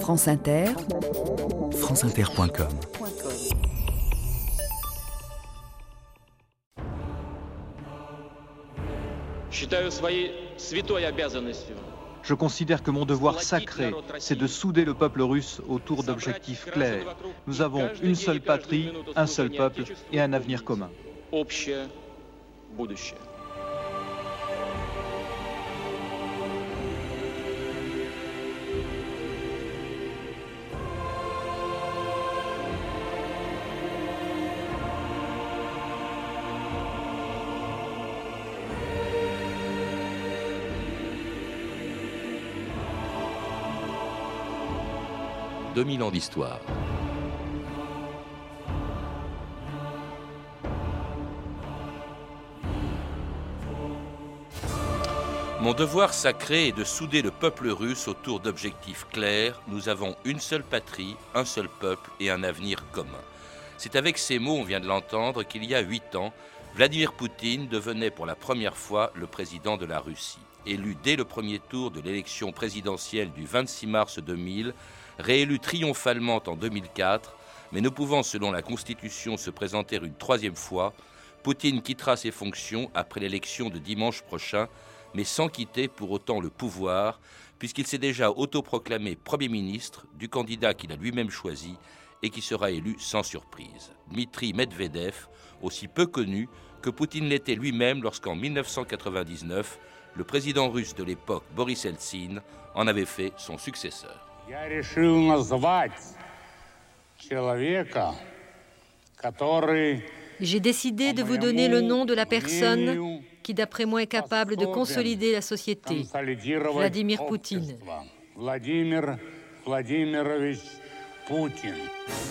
France Inter, franceinter.com Je considère que mon devoir sacré, c'est de souder le peuple russe autour d'objectifs clairs. Nous avons une seule patrie, un seul peuple et un avenir commun. 2000 ans d'histoire. Mon devoir sacré est de souder le peuple russe autour d'objectifs clairs. Nous avons une seule patrie, un seul peuple et un avenir commun. C'est avec ces mots, on vient de l'entendre, qu'il y a huit ans, Vladimir Poutine devenait pour la première fois le président de la Russie. Élu dès le premier tour de l'élection présidentielle du 26 mars 2000, réélu triomphalement en 2004, mais ne pouvant selon la Constitution se présenter une troisième fois, Poutine quittera ses fonctions après l'élection de dimanche prochain, mais sans quitter pour autant le pouvoir, puisqu'il s'est déjà autoproclamé Premier ministre du candidat qu'il a lui-même choisi et qui sera élu sans surprise. Dmitri Medvedev, aussi peu connu que Poutine l'était lui-même lorsqu'en 1999, le président russe de l'époque, Boris Eltsine, en avait fait son successeur. J'ai décidé de vous donner le nom de la personne qui, d'après moi, est capable de consolider la société, Vladimir Poutine.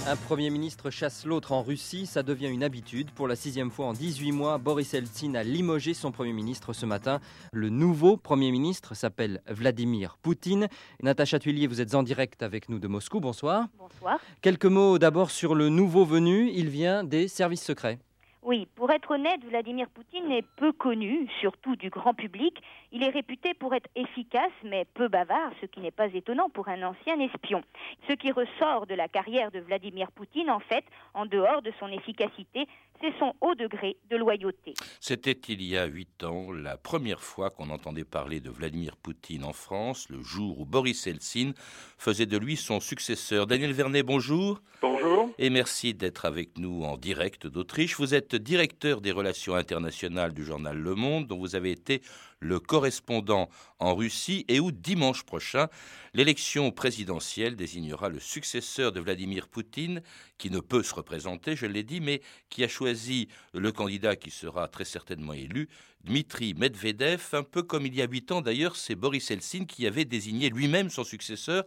Un Premier ministre chasse l'autre en Russie, ça devient une habitude. Pour la sixième fois en 18 mois, Boris Eltsine a limogé son Premier ministre ce matin. Le nouveau Premier ministre s'appelle Vladimir Poutine. Natacha Tuillier, vous êtes en direct avec nous de Moscou. Bonsoir. Bonsoir. Quelques mots d'abord sur le nouveau venu. Il vient des services secrets. Oui, pour être honnête, Vladimir Poutine est peu connu, surtout du grand public. Il est réputé pour être efficace, mais peu bavard, ce qui n'est pas étonnant pour un ancien espion. Ce qui ressort de la carrière de Vladimir Poutine, en fait, en dehors de son efficacité, c'est son haut degré de loyauté. C'était il y a huit ans la première fois qu'on entendait parler de Vladimir Poutine en France, le jour où Boris Eltsine faisait de lui son successeur. Daniel Vernet, bonjour. Bonjour. Et merci d'être avec nous en direct d'Autriche. Vous êtes directeur des relations internationales du journal Le Monde, dont vous avez été le correspondant en Russie et où dimanche prochain, l'élection présidentielle désignera le successeur de Vladimir Poutine, qui ne peut se représenter, je l'ai dit, mais qui a choisi le candidat qui sera très certainement élu, Dmitri Medvedev, un peu comme il y a huit ans d'ailleurs, c'est Boris Eltsine qui avait désigné lui-même son successeur.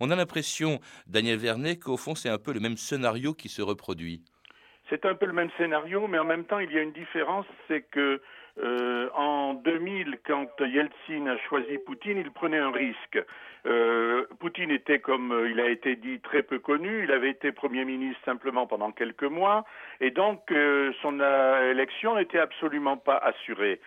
On a l'impression, Daniel Vernet, qu'au fond c'est un peu le même scénario qui se reproduit. C'est un peu le même scénario, mais en même temps, il y a une différence, c'est que euh, en 2000, quand Yeltsin a choisi Poutine, il prenait un risque. Euh, Poutine était, comme euh, il a été dit, très peu connu. Il avait été Premier ministre simplement pendant quelques mois, et donc son élection n'était absolument pas assurée.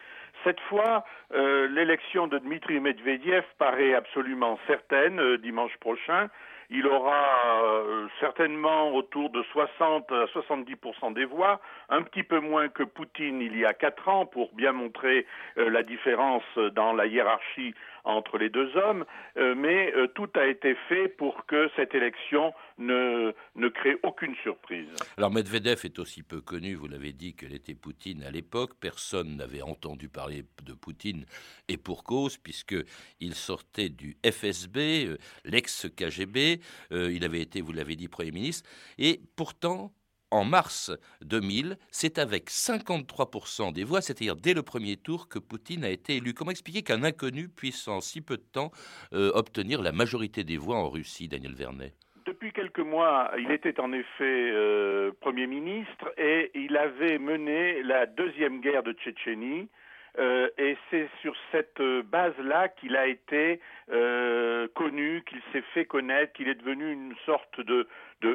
Cette fois, l'élection de Dmitri Medvedev paraît absolument certaine dimanche prochain il aura euh, certainement autour de 60 à 70% des voix, un petit peu moins que Poutine il y a quatre ans pour bien montrer euh, la différence dans la hiérarchie entre les deux hommes, euh, mais tout a été fait pour que cette élection ne, ne crée aucune surprise. Alors Medvedev est aussi peu connu, vous l'avez dit, que l'était Poutine à l'époque. Personne n'avait entendu parler de Poutine, et pour cause, puisqu'il sortait du FSB, l'ex-KGB, euh, il avait été, vous l'avez dit, Premier ministre. Et pourtant, en mars 2000, c'est avec 53% des voix, c'est-à-dire dès le premier tour, que Poutine a été élu. Comment expliquer qu'un inconnu puisse en si peu de temps euh, obtenir la majorité des voix en Russie, Daniel Vernet? Depuis quelques mois, il était en effet euh, Premier ministre et il avait mené la deuxième guerre de Tchétchénie euh, et c'est sur cette euh, base-là qu'il a été euh, connu, qu'il s'est fait connaître, qu'il est devenu une sorte de,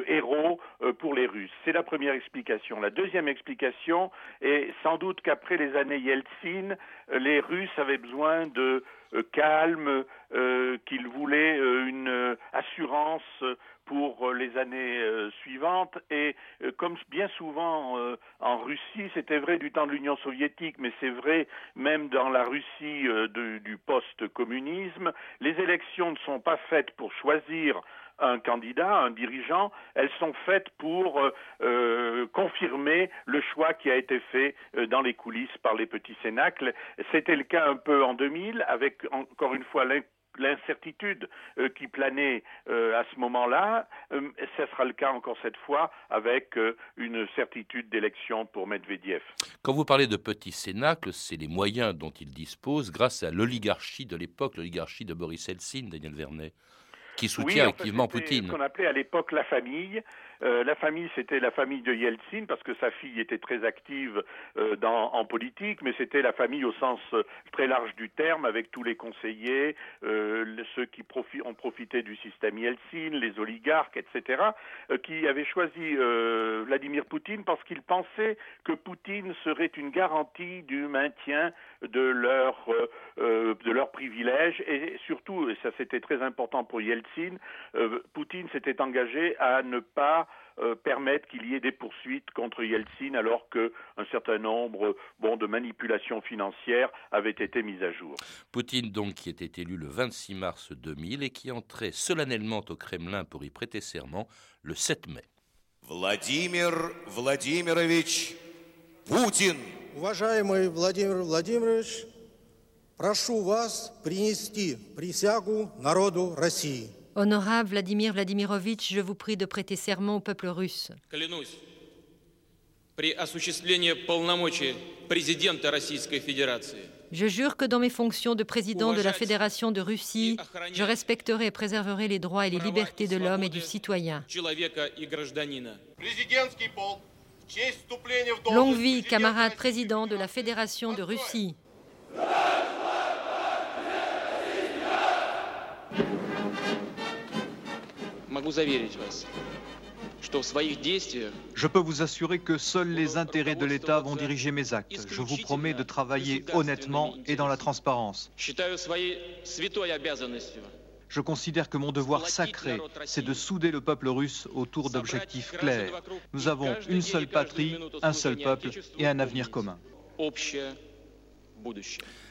héros pour les Russes. C'est la première explication. La deuxième explication est sans doute qu'après les années Yeltsin, les Russes avaient besoin de calme, qu'il voulait une assurance pour les années suivantes. Et comme bien souvent en Russie, c'était vrai du temps de l'Union soviétique, mais c'est vrai même dans la Russie du post-communisme, les élections ne sont pas faites pour choisir un candidat, un dirigeant, elles sont faites pour euh, euh, confirmer le choix qui a été fait euh, dans les coulisses par les petits cénacles. C'était le cas un peu en 2000, avec encore une fois l'incertitude qui planait à ce moment-là. ce sera le cas encore cette fois avec une certitude d'élection pour Medvedev. Quand vous parlez de petits cénacles, c'est les moyens dont il dispose grâce à l'oligarchie de l'époque, l'oligarchie de Boris Eltsine, Daniel Vernet qui soutient activement Poutine. Ce qu'on appelait à l'époque la famille, euh, la famille, c'était la famille de Yeltsin, parce que sa fille était très active euh, dans, en politique, mais c'était la famille au sens euh, très large du terme, avec tous les conseillers, ceux qui ont profité du système Yeltsin, les oligarques, etc., qui avaient choisi Vladimir Poutine parce qu'ils pensaient que Poutine serait une garantie du maintien de leur de leurs privilèges et surtout, et ça c'était très important pour Yeltsin, Poutine s'était engagé à ne pas euh, permettre qu'il y ait des poursuites contre Yeltsin alors qu'un certain nombre bon, de manipulations financières avaient été mises à jour. Poutine donc qui était élu le 26 mars 2000 et qui entrait solennellement au Kremlin pour y prêter serment le 7 mai. Vladimir Vladimirovich Poutine. Уважаемый Владимир Владимирович, прошу вас принести присягу народу России. Honorable Vladimir Vladimirovitch, je vous prie de prêter serment au peuple russe. Je jure que dans mes fonctions de président de la Fédération de Russie, je respecterai et préserverai les droits et les libertés de l'homme et du citoyen. Longue vie, camarade président de la Fédération de Russie. Je peux vous assurer que seuls les intérêts de l'État vont diriger mes actes. Je vous promets de travailler honnêtement et dans la transparence. Je considère que mon devoir sacré, c'est de souder le peuple russe autour d'objectifs clairs. Nous avons une seule patrie, un seul peuple et un avenir commun.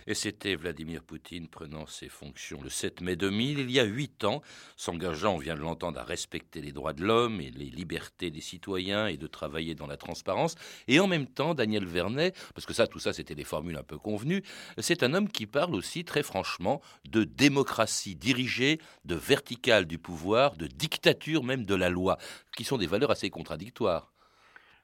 Et c'était Vladimir Poutine prenant ses fonctions le 7 mai 2000, il y a huit ans, s'engageant, on vient de l'entendre, à respecter les droits de l'homme et les libertés des citoyens et de travailler dans la transparence. Et en même temps, Daniel Vernet, parce que ça, tout ça, c'était des formules un peu convenues, c'est un homme qui parle aussi très franchement de démocratie dirigée, de verticale du pouvoir, de dictature même de la loi, qui sont des valeurs assez contradictoires.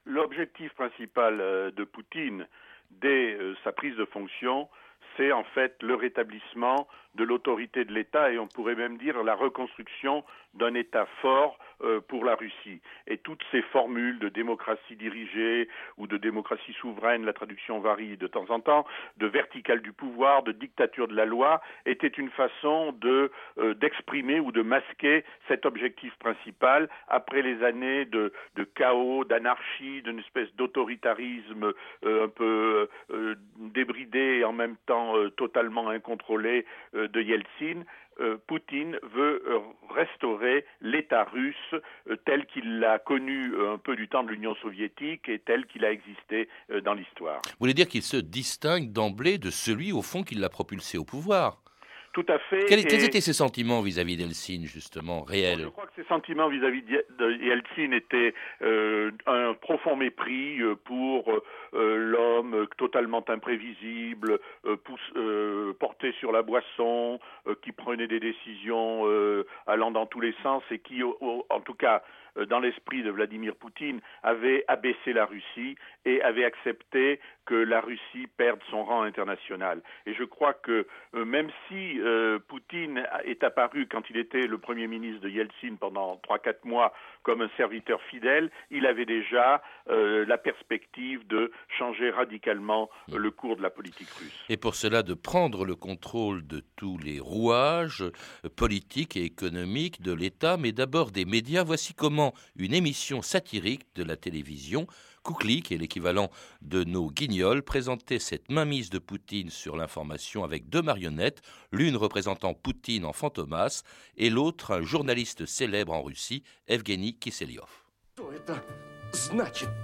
L'objectif principal euh, de Poutine, dès euh, sa prise de fonction, c'est en fait le rétablissement de l'autorité de l'État et on pourrait même dire la reconstruction d'un État fort euh, pour la Russie. Et toutes ces formules de démocratie dirigée ou de démocratie souveraine, la traduction varie de temps en temps, de verticale du pouvoir, de dictature de la loi, étaient une façon euh, d'exprimer ou de masquer cet objectif principal après les années de, de chaos, d'anarchie, d'une espèce d'autoritarisme euh, un peu débridé et en même temps totalement incontrôlé de Yeltsin. Euh, Poutine veut euh, restaurer l'État russe euh, tel qu'il l'a connu un peu du temps de l'Union soviétique et tel qu'il a existé dans l'histoire. Vous voulez dire qu'il se distingue d'emblée de celui au fond qui l'a propulsé au pouvoir? Tout à fait. Quels, étaient ses sentiments vis-à-vis d'Eltsine, justement, réels? Je crois que ses sentiments vis-à-vis d'Eltsine étaient un profond mépris pour l'homme totalement imprévisible, porté sur la boisson, qui prenait des décisions allant dans tous les sens et qui, en tout cas, dans l'esprit de Vladimir Poutine, avait abaissé la Russie et avait accepté que la Russie perde son rang international. Et je crois que même si euh, Poutine est apparu quand il était le Premier ministre de Yeltsin pendant 3-4 mois comme un serviteur fidèle, il avait déjà euh, la perspective de changer radicalement le cours de la politique russe. Et pour cela, de prendre le contrôle de tous les rouages politiques et économiques de l'État, mais d'abord des médias. Voici comment une émission satirique de la télévision Koukli, qui est l'équivalent de nos guignols, présentait cette mainmise de Poutine sur l'information avec deux marionnettes, l'une représentant Poutine en fantomas et l'autre un journaliste célèbre en Russie, Evgeny Kiselyov.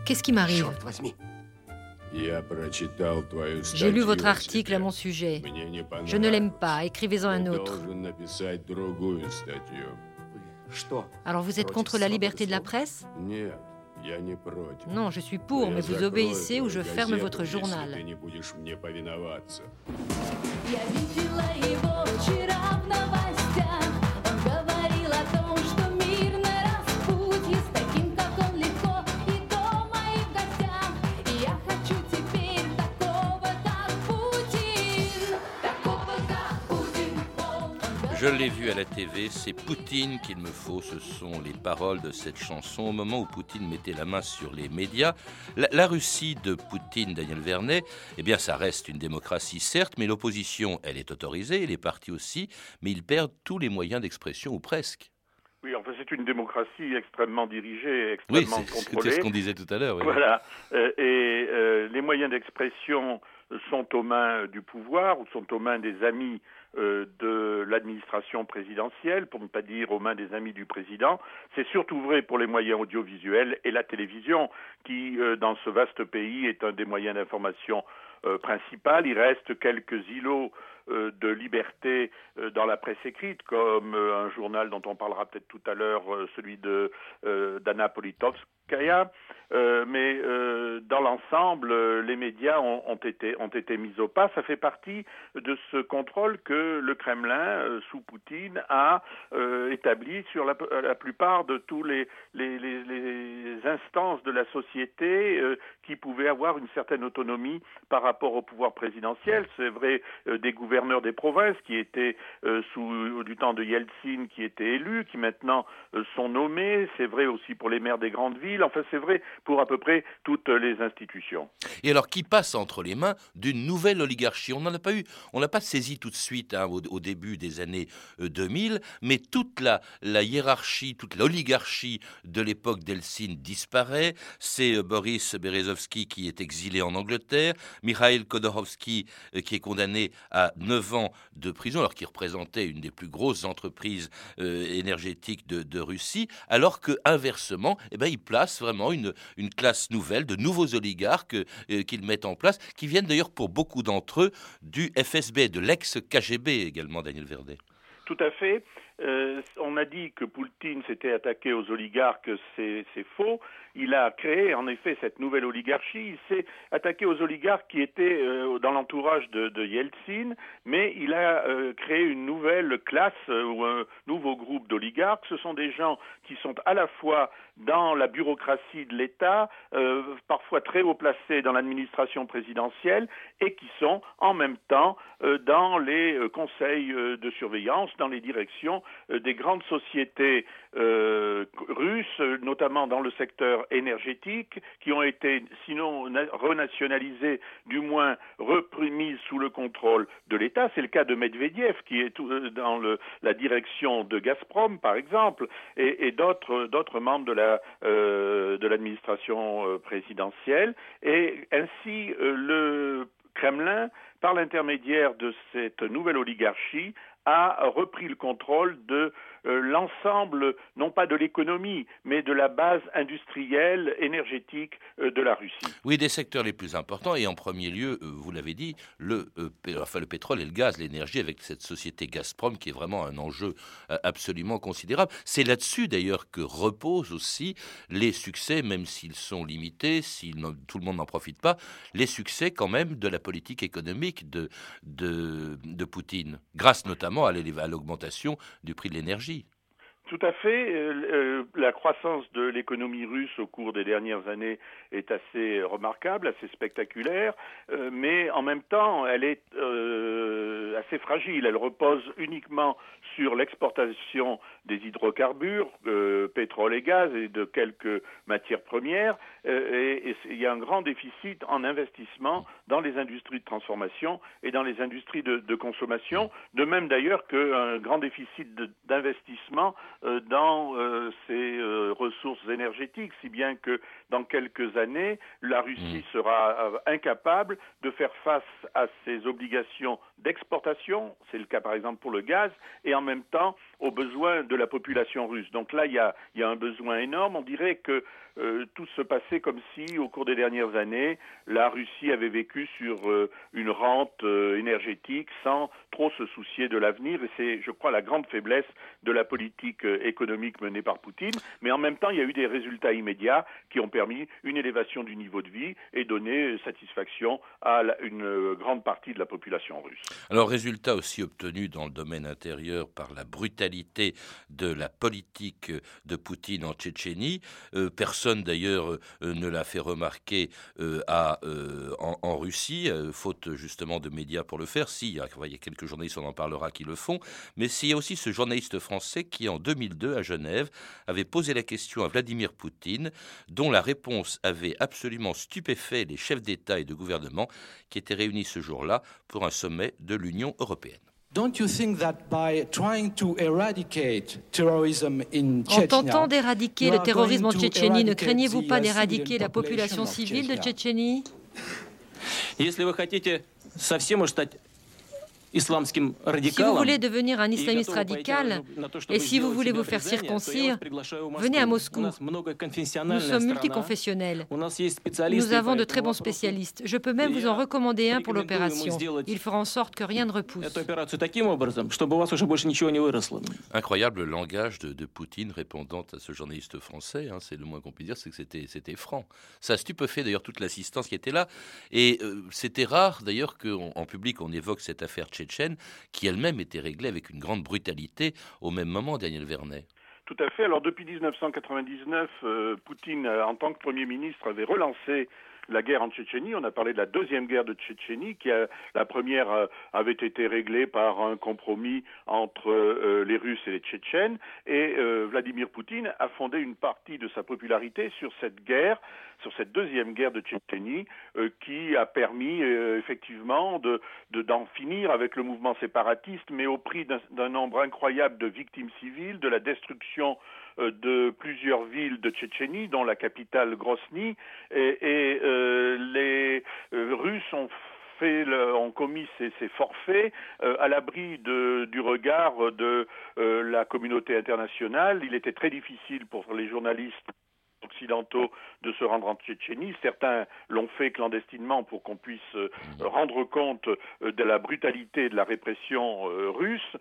Qu'est-ce qui m'arrive J'ai lu votre article à mon sujet. Je ne l'aime pas, écrivez-en un autre. Alors vous êtes contre la liberté de la presse? Non, je suis pour, mais vous obéissez ou je ferme votre journal. Je l'ai vu à la TV, c'est Poutine qu'il me faut, ce sont les paroles de cette chanson au moment où Poutine mettait la main sur les médias. La, Russie de Poutine, Daniel Vernet, eh bien ça reste une démocratie certes, mais l'opposition, elle est autorisée, les partis aussi, mais ils perdent tous les moyens d'expression ou presque. Oui, enfin, c'est une démocratie extrêmement dirigée, extrêmement oui, contrôlée. C'est ce qu'on disait tout à l'heure. Oui. Voilà. Euh, et euh, les moyens d'expression sont aux mains du pouvoir ou sont aux mains des amis de l'administration présidentielle, pour ne pas dire aux mains des amis du président. C'est surtout vrai pour les moyens audiovisuels et la télévision, qui, euh, dans ce vaste pays, est un des moyens d'information euh, principal. Il reste quelques îlots de liberté dans la presse écrite, comme un journal dont on parlera peut-être tout à l'heure, celui de d'Anna Politkovskaya. mais dans l'ensemble, les médias ont, été, mis au pas. Ça fait partie de ce contrôle que le Kremlin, euh, sous Poutine, a euh, établi sur la, plupart de tous les, les, instances de la société euh, qui pouvaient avoir une certaine autonomie par rapport au pouvoir présidentiel. C'est vrai des gouverneurs des provinces qui étaient sous du temps de Yeltsin, qui étaient élus, qui maintenant sont nommés. C'est vrai aussi pour les maires des grandes villes. Enfin, c'est vrai pour à peu près toutes les institutions. Et alors, qui passe entre les mains d'une nouvelle oligarchie? On n'en a pas eu, on n'a pas saisi tout de suite hein, au, début des années 2000, euh, mais toute la, la hiérarchie, toute l'oligarchie de l'époque d'Eltsine disparaît. C'est euh, Boris Berezovsky qui est exilé en Angleterre, Mikhail Khodorkovsky euh, qui est condamné à 9 ans de prison, alors qu'il représentait une des plus grosses entreprises énergétiques de, Russie, alors que inversement, eh ben, il place vraiment une, une classe nouvelle, de nouveaux oligarques qu'ils mettent en place, qui viennent d'ailleurs pour beaucoup d'entre eux du FSB, de l'ex-KGB également, Daniel Verdet. Tout à fait. Euh, on a dit que Poutine s'était attaqué aux oligarques, c'est faux. Il a créé en effet cette nouvelle oligarchie. Il s'est attaqué aux oligarques qui étaient euh, dans l'entourage de, Yeltsin, mais il a euh, créé une nouvelle classe ou un nouveau groupe d'oligarques. Ce sont des gens qui sont à la fois dans la bureaucratie de l'État, parfois très haut placés dans l'administration présidentielle, et qui sont en même temps dans les conseils de surveillance, dans les directions des grandes sociétés euh, russes, notamment dans le secteur énergétique, qui ont été sinon renationalisées, du moins reprises sous le contrôle de l'État. C'est le cas de Medvedev, qui est euh, dans la direction de Gazprom, par exemple, et, d'autres membres de l'administration présidentielle. Et ainsi, le Kremlin, par l'intermédiaire de cette nouvelle oligarchie, a repris le contrôle de l'ensemble, non pas de l'économie, mais de la base industrielle, énergétique euh, de la Russie. Oui, des secteurs les plus importants, et en premier lieu, euh, vous l'avez dit, le, enfin, le pétrole et le gaz, l'énergie, avec cette société Gazprom, qui est vraiment un enjeu absolument considérable. C'est là-dessus, d'ailleurs, que reposent aussi les succès, même s'ils sont limités, si tout le monde n'en profite pas, les succès quand même de la politique économique de, de, de Poutine, grâce notamment à l'augmentation du prix de l'énergie. Tout à fait. Euh, euh, la croissance de l'économie russe au cours des dernières années est assez remarquable, assez spectaculaire, euh, mais en même temps, elle est assez fragile. Elle repose uniquement sur l'exportation des hydrocarbures, pétrole et gaz et de quelques matières premières. et, il y a un grand déficit en investissement dans les industries de transformation et dans les industries de, de consommation. De même d'ailleurs qu'un grand déficit d'investissement euh, dans euh, ces euh, ressources énergétiques, si bien que dans quelques années, la Russie mm. sera incapable de faire face à ses obligations d'exportation, c'est le cas par exemple pour le gaz, et en même temps aux besoins de la population russe. Donc là, il y a, un besoin énorme. On dirait que euh, tout se passait comme si, au cours des dernières années, la Russie avait vécu sur euh, une rente euh, énergétique sans trop se soucier de l'avenir. Et c'est, je crois, la grande faiblesse de la politique économique menée par Poutine. Mais en même temps, il y a eu des résultats immédiats qui ont permis une élévation du niveau de vie et donné satisfaction à une grande partie de la population russe. Alors, résultat aussi obtenu dans le domaine intérieur par la brutalité de la politique de Poutine en Tchétchénie. Euh, personne d'ailleurs euh, ne l'a fait remarquer euh, à, en, Russie, faute justement de médias pour le faire. Si, il y, a, quelques journalistes, on en parlera, qui le font. Mais s'il y a aussi ce journaliste français qui, en 2002, à Genève, avait posé la question à Vladimir Poutine, dont la réponse avait absolument stupéfait les chefs d'État et de gouvernement qui étaient réunis ce jour-là pour un sommet de l'Union européenne. En tentant d'éradiquer le terrorisme en Tchétchénie, ne craignez-vous pas d'éradiquer la population civile de Tchétchénie? Si vous voulez devenir un islamiste radical et si vous voulez vous faire circoncire, venez à Moscou. Nous sommes multiconfessionnels. Nous avons de très bons spécialistes. Je peux même vous en recommander un pour l'opération. Il fera en sorte que rien ne repousse. Incroyable le langage de, Poutine répondant à ce journaliste français. Hein, c'est le moins qu'on puisse dire, c'est que c'était franc. Ça a stupéfait d'ailleurs toute l'assistance qui était là. Et euh, c'était rare d'ailleurs qu'en public on évoque cette affaire qui elle-même était réglée avec une grande brutalité au même moment, Daniel Vernet. Tout à fait. Alors depuis 1999, euh, Poutine, euh, en tant que Premier ministre, avait relancé la guerre en Tchétchénie. On a parlé de la deuxième guerre de Tchétchénie, qui a, la première euh, avait été réglée par un compromis entre euh, les Russes et les Tchétchènes. Et euh, Vladimir Poutine a fondé une partie de sa popularité sur cette guerre, sur cette deuxième guerre de Tchétchénie, qui a permis effectivement de, d'en finir avec le mouvement séparatiste, mais au prix d'un nombre incroyable de victimes civiles, de la destruction de plusieurs villes de Tchétchénie, dont la capitale Grosny, et, euh, les euh, Russes ont ont commis ces, forfaits à l'abri du regard de la communauté internationale. Il était très difficile pour les journalistes occidentaux de se rendre en Tchétchénie. Certains l'ont fait clandestinement pour qu'on puisse euh, rendre compte euh, de la brutalité de la répression euh, russe.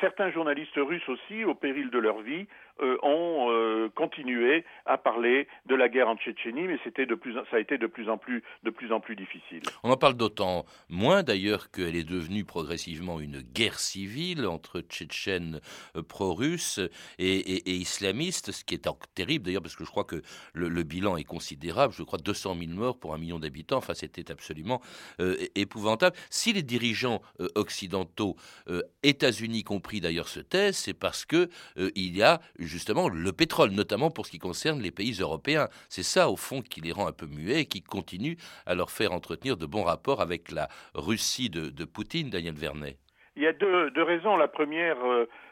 certains journalistes russes aussi, au péril de leur vie, ont continué à parler de la guerre en Tchétchénie, mais c'était de plus, ça a été de plus en plus, de plus en plus difficile. On en parle d'autant moins d'ailleurs qu'elle est devenue progressivement une guerre civile entre Tchétchènes pro-russes et, islamistes, ce qui est terrible d'ailleurs parce que je crois que le, bilan est considérable. Je crois 200 000 morts pour un million d'habitants. Enfin, c'était absolument euh, épouvantable. Si les dirigeants euh, occidentaux, euh, États-Unis compris d'ailleurs, se taisent, c'est parce que il y a justement le pétrole, notamment pour ce qui concerne les pays européens. C'est ça, au fond, qui les rend un peu muets et qui continue à leur faire entretenir de bons rapports avec la Russie de, de Poutine, Daniel Vernet. Il y a deux, raisons. La première,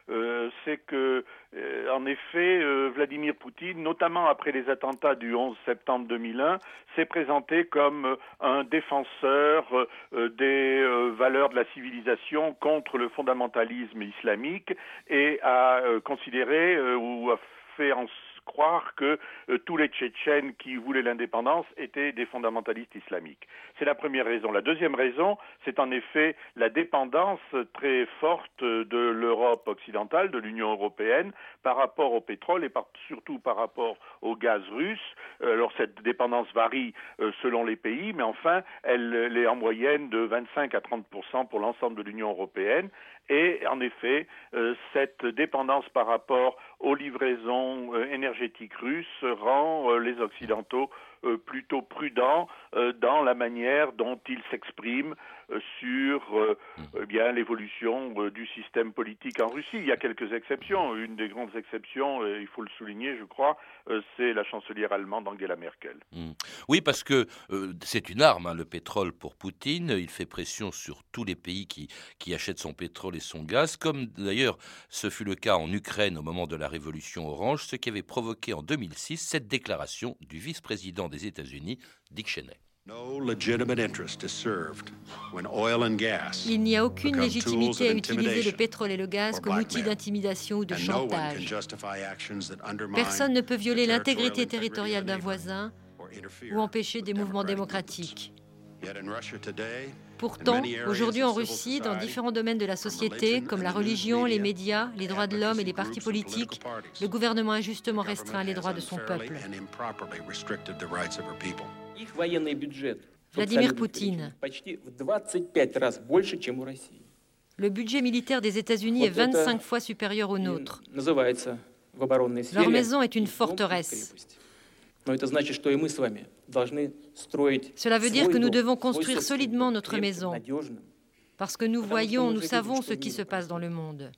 euh, c'est que, euh, en effet, euh, Vladimir Poutine, notamment après les attentats du 11 septembre 2001, s'est présenté comme un défenseur des valeurs de la civilisation contre le fondamentalisme islamique et a considéré ou a fait en croire que euh, tous les Tchétchènes qui voulaient l'indépendance étaient des fondamentalistes islamiques. C'est la première raison. La deuxième raison, c'est en effet la dépendance très forte de l'Europe occidentale, de l'Union européenne, par rapport au pétrole et surtout par rapport au gaz russe. Euh, alors cette dépendance varie euh, selon les pays, mais enfin, elle, est en moyenne de 25 à 30 pour l'ensemble de l'Union européenne. Et en effet, cette dépendance par rapport aux livraisons énergétiques russes rend les Occidentaux plutôt prudents dans la manière dont ils s'expriment euh, sur euh, mm. eh bien l'évolution euh, du système politique en Russie. Il y a quelques exceptions. Une des grandes exceptions, il faut le souligner, je crois, c'est la chancelière allemande Angela Merkel. Mm. Oui, parce que c'est une arme, hein, le pétrole pour Poutine. Il fait pression sur tous les pays qui, qui achètent son pétrole et son gaz, comme d'ailleurs ce fut le cas en Ukraine au moment de la révolution orange, ce qui avait provoqué en 2006 cette déclaration du vice-président des États-Unis, Dick Cheney. Il n'y a aucune légitimité à utiliser le pétrole et le gaz comme outil d'intimidation ou de chantage. Personne ne peut violer l'intégrité territoriale d'un voisin ou empêcher des mouvements démocratiques. Pourtant, aujourd'hui en Russie, dans différents domaines de la société, comme la religion, les médias, les droits de l'homme et les partis politiques, le gouvernement a injustement restreint les droits de son peuple. Vladimir Poutine. Le budget militaire des États-Unis est 25 fois supérieur au nôtre. Leur maison est une forteresse. Cela veut dire que nous devons construire solidement notre maison, parce que nous voyons, nous savons ce qui se passe dans le monde.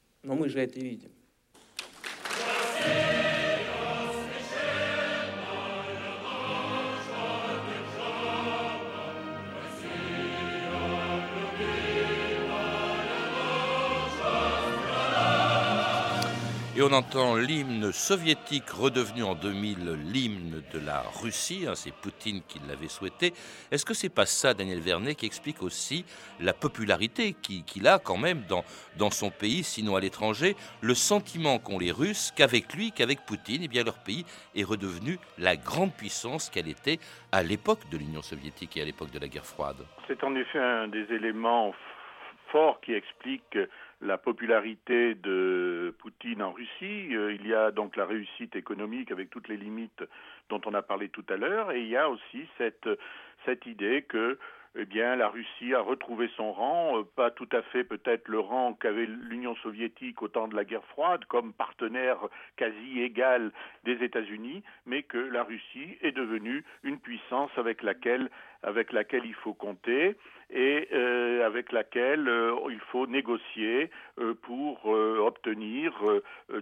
On entend l'hymne soviétique redevenu en 2000 l'hymne de la Russie. Hein, c'est Poutine qui l'avait souhaité. Est-ce que c'est pas ça, Daniel Vernet, qui explique aussi la popularité qu'il a quand même dans, dans son pays, sinon à l'étranger, le sentiment qu'ont les Russes qu'avec lui, qu'avec Poutine, eh bien leur pays est redevenu la grande puissance qu'elle était à l'époque de l'Union soviétique et à l'époque de la guerre froide? C'est en effet un des éléments forts qui explique la popularité de Poutine en Russie. Euh, il y a donc la réussite économique avec toutes les limites dont on a parlé tout à l'heure, et il y a aussi cette, idée que eh la Russie a retrouvé son rang, euh, pas tout à fait peut-être le rang qu'avait l'Union soviétique au temps de la guerre froide, comme partenaire quasi égal des États-Unis, mais que la Russie est devenue une puissance avec laquelle, avec laquelle il faut compter et euh, avec laquelle euh, il faut négocier euh, pour obtenir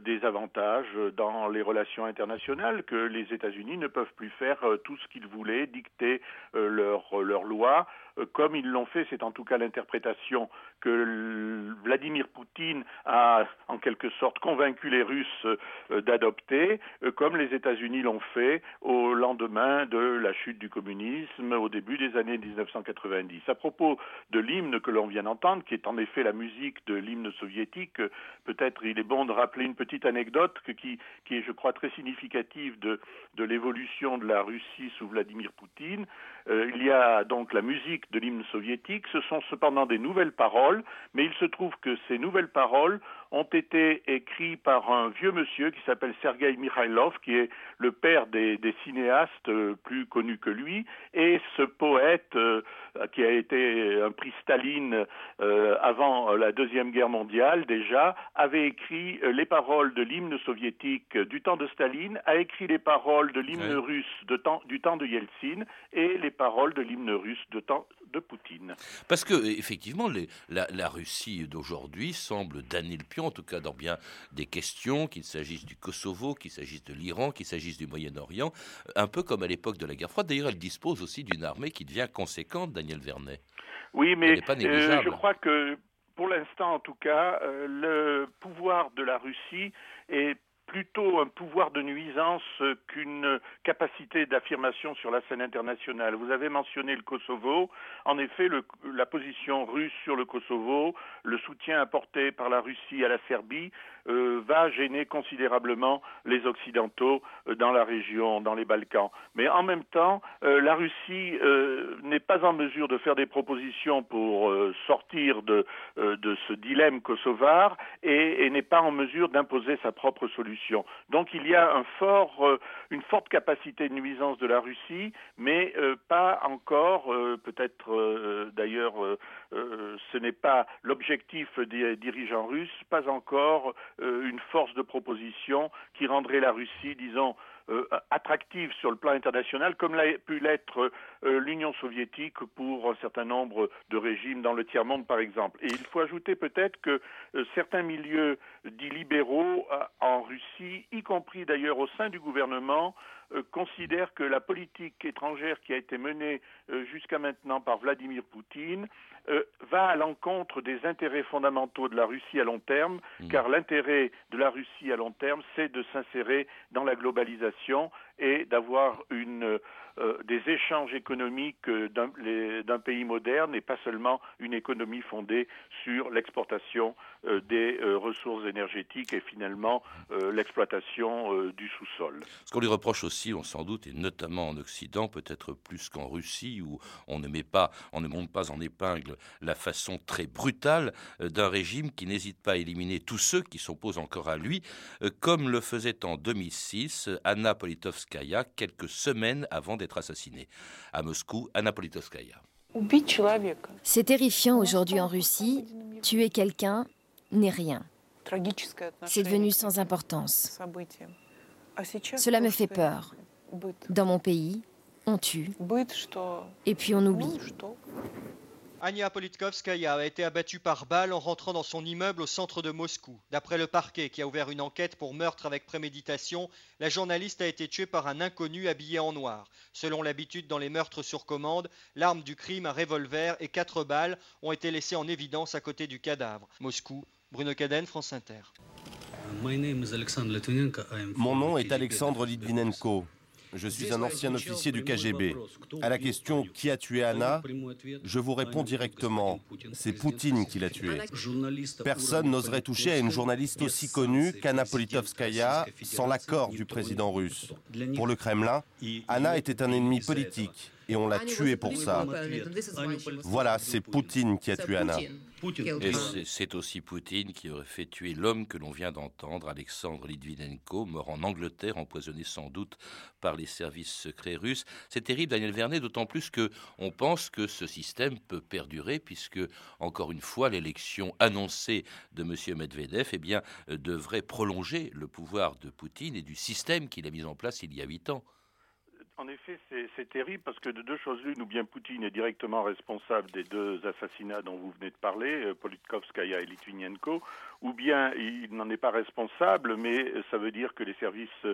des avantages dans les relations internationales, que les États-Unis ne peuvent plus faire tout ce qu'ils voulaient, dicter leurs leur lois, comme ils l'ont fait, c'est en tout cas l'interprétation que Vladimir Poutine a en quelque sorte convaincu les Russes d'adopter, comme les États-Unis l'ont fait au lendemain de la chute du communisme au début des années 1990. À propos de l'hymne que l'on vient d'entendre, qui est en effet la musique de l'hymne soviétique, peut-être il est bon de rappeler une petite anecdote qui, qui est, je crois, très significative de, de l'évolution de la Russie sous Vladimir Poutine. Euh, il y a donc la musique de l'hymne soviétique, ce sont cependant des nouvelles paroles, mais il se trouve que ces nouvelles paroles ont été écrites par un vieux monsieur qui s'appelle Sergei Mikhailov, qui est le père des, cinéastes euh, plus connus que lui, et ce poète euh, qui a été un prix Staline avant la Deuxième Guerre mondiale déjà, avait écrit les paroles de l'hymne soviétique du temps de Staline, a écrit les paroles de l'hymne russe du temps de Yeltsin et les paroles de l'hymne russe de temps de Poutine. Parce que effectivement, la, Russie d'aujourd'hui semble damner le pion, en tout cas dans bien des questions, qu'il s'agisse du Kosovo, qu'il s'agisse de l'Iran, qu'il s'agisse du Moyen-Orient, un peu comme à l'époque de la guerre froide. D'ailleurs, elle dispose aussi d'une armée qui devient conséquente, Daniel Vernet. Oui, mais euh, je crois que pour l'instant, en tout cas, euh, le pouvoir de la Russie est plutôt un pouvoir de nuisance qu'une capacité d'affirmation sur la scène internationale. Vous avez mentionné le Kosovo. En effet, la position russe sur le Kosovo, le soutien apporté par la Russie à la Serbie, euh, va gêner considérablement les Occidentaux euh, dans la région, dans les Balkans. Mais en même temps, euh, la Russie n'est pas en mesure de faire des propositions pour sortir de, ce dilemme kosovar et, n'est pas en mesure d'imposer sa propre solution. Donc il y a une forte capacité de nuisance de la Russie, mais pas encore, peut-être d'ailleurs ce n'est pas l'objectif des dirigeants russes, pas encore une force de proposition qui rendrait la Russie, disons, euh, attractive sur le plan international, comme l'a pu l'être euh, l'Union soviétique pour un certain nombre de régimes dans le tiers-monde, par exemple. Et il faut ajouter peut-être que euh, certains milieux dits libéraux en Russie, y compris d'ailleurs au sein du gouvernement, considèrent que la politique étrangère qui a été menée jusqu'à maintenant par Vladimir Poutine euh, va à l'encontre des intérêts fondamentaux de la Russie à long terme, mmh. car l'intérêt de la Russie à long terme, c'est de s'insérer dans la globalisation et d'avoir une euh, des échanges économiques euh, d'un pays moderne et pas seulement une économie fondée sur l'exportation euh, des ressources énergétiques et finalement l'exploitation du sous-sol. Ce qu'on lui reproche aussi, on sans doute, et notamment en Occident, peut-être plus qu'en Russie, où on ne met pas, on ne monte pas en épingle la façon très brutale d'un régime qui n'hésite pas à éliminer tous ceux qui s'opposent encore à lui, comme le faisait en 2006 Anna Politkovskaya quelques semaines avant d'être. À Moscou, Anna Politkovskaya. C'est terrifiant aujourd'hui en Russie. Tuer quelqu'un n'est rien. C'est devenu sans importance. Cela me fait peur. Dans mon pays, on tue. Et puis on oublie. Anya Politkovskaya a été abattue par balle en rentrant dans son immeuble au centre de Moscou. D'après le parquet qui a ouvert une enquête pour meurtre avec préméditation, la journaliste a été tuée par un inconnu habillé en noir. Selon l'habitude dans les meurtres sur commande, l'arme du crime, un revolver et quatre balles ont été laissées en évidence à côté du cadavre. Moscou, Bruno Kaden, France Inter. Mon nom est Alexandre Litvinenko. Je suis un ancien officier du KGB. À la question qui a tué Anna, je vous réponds directement, c'est Poutine qui l'a tuée. Personne n'oserait toucher à une journaliste aussi connue qu'Anna Politkovskaya sans l'accord du président russe. Pour le Kremlin, Anna était un ennemi politique et on l'a tuée pour ça. Voilà, c'est Poutine qui a tué Anna. Et c'est aussi Poutine qui aurait fait tuer l'homme que l'on vient d'entendre, Alexandre Litvinenko, mort en Angleterre, empoisonné sans doute par les services secrets russes. C'est terrible, Daniel Vernet, d'autant plus que on pense que ce système peut perdurer, puisque encore une fois, l'élection annoncée de M. Medvedev, eh bien, euh, devrait prolonger le pouvoir de Poutine et du système qu'il a mis en place il y a huit ans. En effet, c'est terrible parce que de deux choses l'une, ou bien Poutine est directement responsable des deux assassinats dont vous venez de parler, euh, Politkovskaya et Litvinenko, ou bien il n'en est pas responsable, mais ça veut dire que les services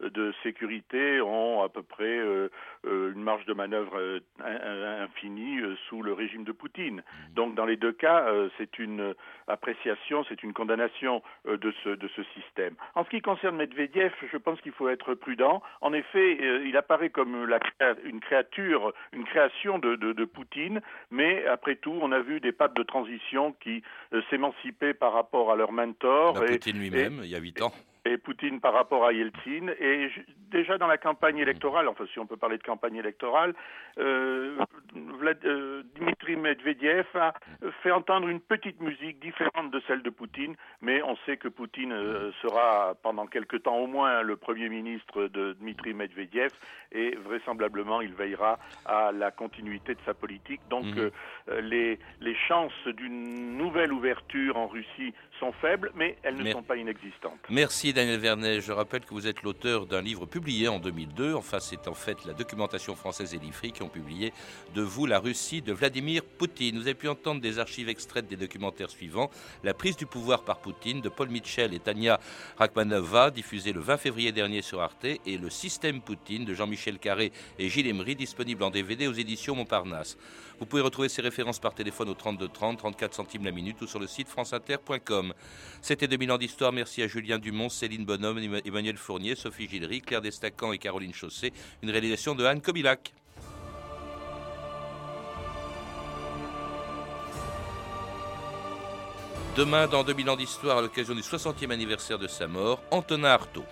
de sécurité ont à peu près euh, euh, une marge de manœuvre infinie sous le régime de Poutine. Donc dans les deux cas, c'est une appréciation, c'est une condamnation de ce, de ce système. En ce qui concerne Medvedev, je pense qu'il faut être prudent. En effet, il apparaît comme la, une créature, une création de, de, Poutine, mais après tout, on a vu des papes de transition qui s'émancipaient par rapport à leur mentor. Bah, Poutine lui-même, il y a huit ans et Poutine par rapport à Yeltsin. Et déjà dans la campagne électorale, enfin si on peut parler de campagne électorale, euh, euh, Dmitri Medvedev a fait entendre une petite musique différente de celle de Poutine, mais on sait que Poutine euh, sera pendant quelque temps au moins le premier ministre de Dmitri Medvedev et vraisemblablement il veillera à la continuité de sa politique. Donc mhm. les, les chances d'une nouvelle ouverture en Russie sont faibles, mais elles ne sont pas inexistantes. Merci Daniel Vernet. Je rappelle que vous êtes l'auteur d'un livre publié en 2002. Enfin, c'est en fait la documentation française et l'IFRI qui ont publié De vous, la Russie de Vladimir Poutine. Vous avez pu entendre des archives extraites des documentaires suivants La prise du pouvoir par Poutine de Paul Mitchell et Tania Rachmanova, diffusé le 20 février dernier sur Arte, et Le système Poutine de Jean-Michel Carré et Gilles Emery, disponible en DVD aux éditions Montparnasse. Vous pouvez retrouver ces références par téléphone au 32 30, 34 centimes la minute ou sur le site franceinter.com. C'était 2000 ans d'histoire. Merci à Julien Dumont, Céline Bonhomme, Emmanuel Fournier, Sophie Gillery, Claire Destacan et Caroline Chausset. Une réalisation de Anne Kobilac. Demain, dans 2000 ans d'histoire, à l'occasion du 60e anniversaire de sa mort, Antonin Artaud.